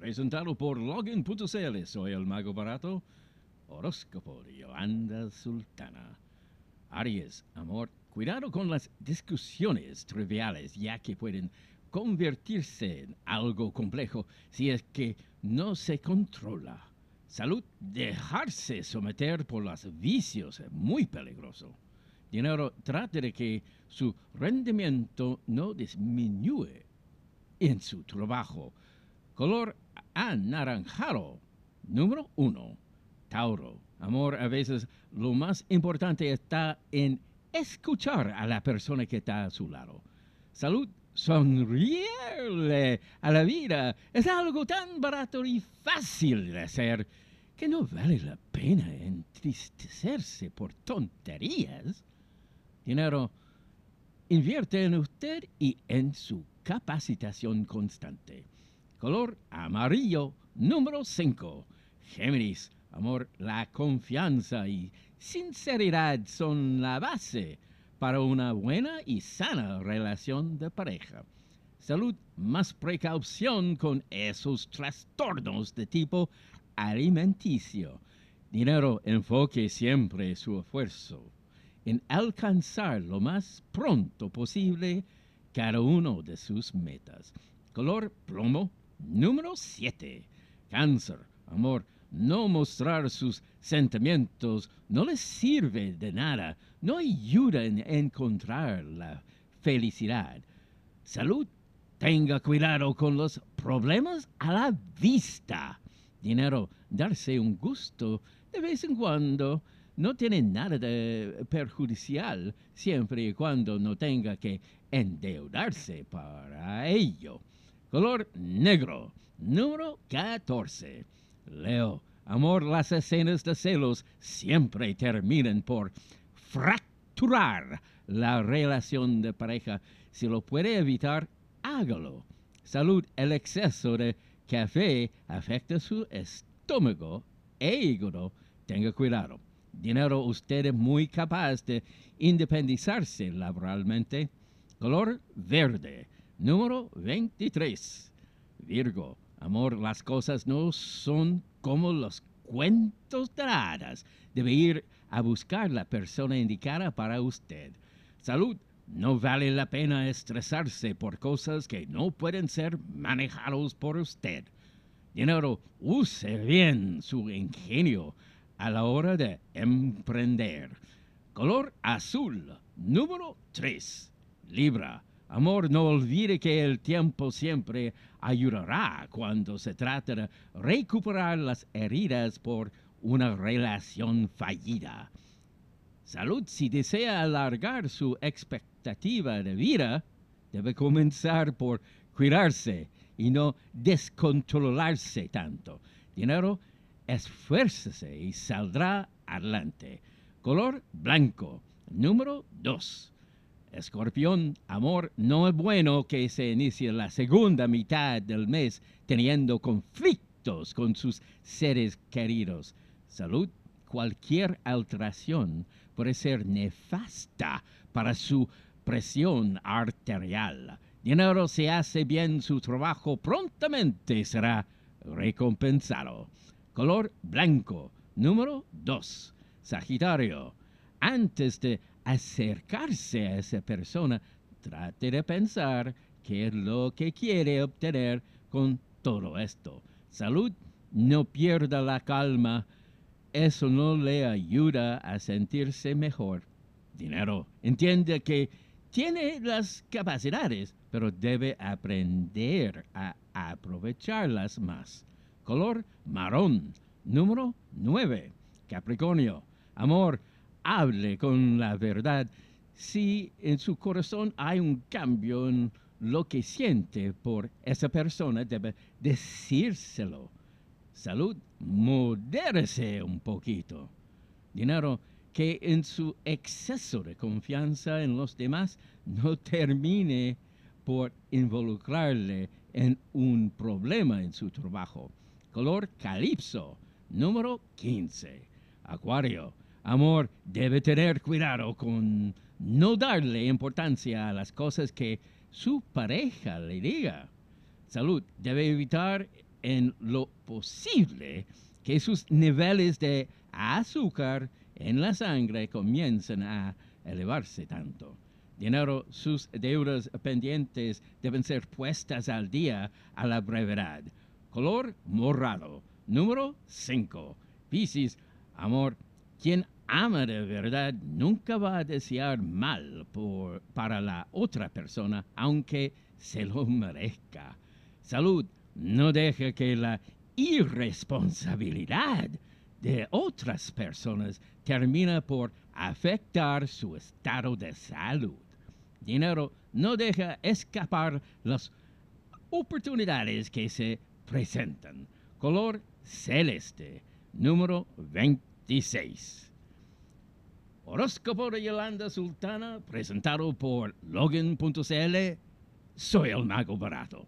presentado por Login.cl. Soy el Mago Barato, horóscopo de Yolanda Sultana. Aries, amor, cuidado con las discusiones triviales, ya que pueden convertirse en algo complejo si es que no se controla. Salud, dejarse someter por los vicios es muy peligroso. Dinero, trate de que su rendimiento no disminuye en su trabajo. Color anaranjado. Número uno. Tauro. Amor, a veces lo más importante está en escuchar a la persona que está a su lado. Salud, sonreírle a la vida es algo tan barato y fácil de hacer que no vale la pena entristecerse por tonterías. Dinero, invierte en usted y en su capacitación constante. Color amarillo número 5. Géminis, amor, la confianza y sinceridad son la base para una buena y sana relación de pareja. Salud, más precaución con esos trastornos de tipo alimenticio. Dinero, enfoque siempre su esfuerzo en alcanzar lo más pronto posible cada uno de sus metas. Color plomo número 7. Cáncer, amor, no mostrar sus sentimientos no les sirve de nada, no ayuda en encontrar la felicidad. Salud, tenga cuidado con los problemas a la vista. Dinero, darse un gusto de vez en cuando no tiene nada de perjudicial siempre y cuando no tenga que endeudarse para ello. Color negro, número 14. Leo, amor, las escenas de celos siempre terminan por fracturar la relación de pareja. Si lo puede evitar, hágalo. Salud, el exceso de café afecta su estómago e hígado. Tenga cuidado. Dinero, usted es muy capaz de independizarse laboralmente. Color verde, número 23. Virgo, amor, las cosas no son como los cuentos de hadas. Debe ir a buscar la persona indicada para usted. Salud, no vale la pena estresarse por cosas que no pueden ser manejados por usted. Dinero, use bien su ingenio a la hora de emprender. Color azul, número 3. Libra. Amor, no olvide que el tiempo siempre ayudará cuando se trata de recuperar las heridas por una relación fallida. Salud, si desea alargar su expectativa de vida, debe comenzar por cuidarse y no descontrolarse tanto. Dinero, esfuércese y saldrá adelante. Color blanco, número 2. Escorpión, amor, no es bueno que se inicie la segunda mitad del mes teniendo conflictos con sus seres queridos. Salud, cualquier alteración puede ser nefasta para su presión arterial. Dinero se hace bien su trabajo, prontamente será recompensado color blanco. Número 2. Sagitario. Antes de acercarse a esa persona, trate de pensar qué es lo que quiere obtener con todo esto. Salud, no pierda la calma. Eso no le ayuda a sentirse mejor. Dinero, entiende que tiene las capacidades, pero debe aprender a aprovecharlas más color marrón. Número 9. Capricornio. Amor, hable con la verdad. Si en su corazón hay un cambio en lo que siente por esa persona, debe decírselo. Salud, modérese un poquito. Dinero, que en su exceso de confianza en los demás no termine por involucrarle en un problema en su trabajo color calipso, número 15. Acuario, amor, debe tener cuidado con no darle importancia a las cosas que su pareja le diga. Salud, debe evitar en lo posible que sus niveles de azúcar en la sangre comiencen a elevarse tanto. Dinero, sus deudas pendientes deben ser puestas al día a la brevedad. Color morado. Número 5. Piscis, amor. Quien ama de verdad nunca va a desear mal por, para la otra persona, aunque se lo merezca. Salud, no deje que la irresponsabilidad de otras personas termine por afectar su estado de salud. Dinero, no deja escapar las oportunidades que se presentan. Color celeste, número 26. Horóscopo de Yolanda Sultana, presentado por Logan.cl. Soy el mago barato.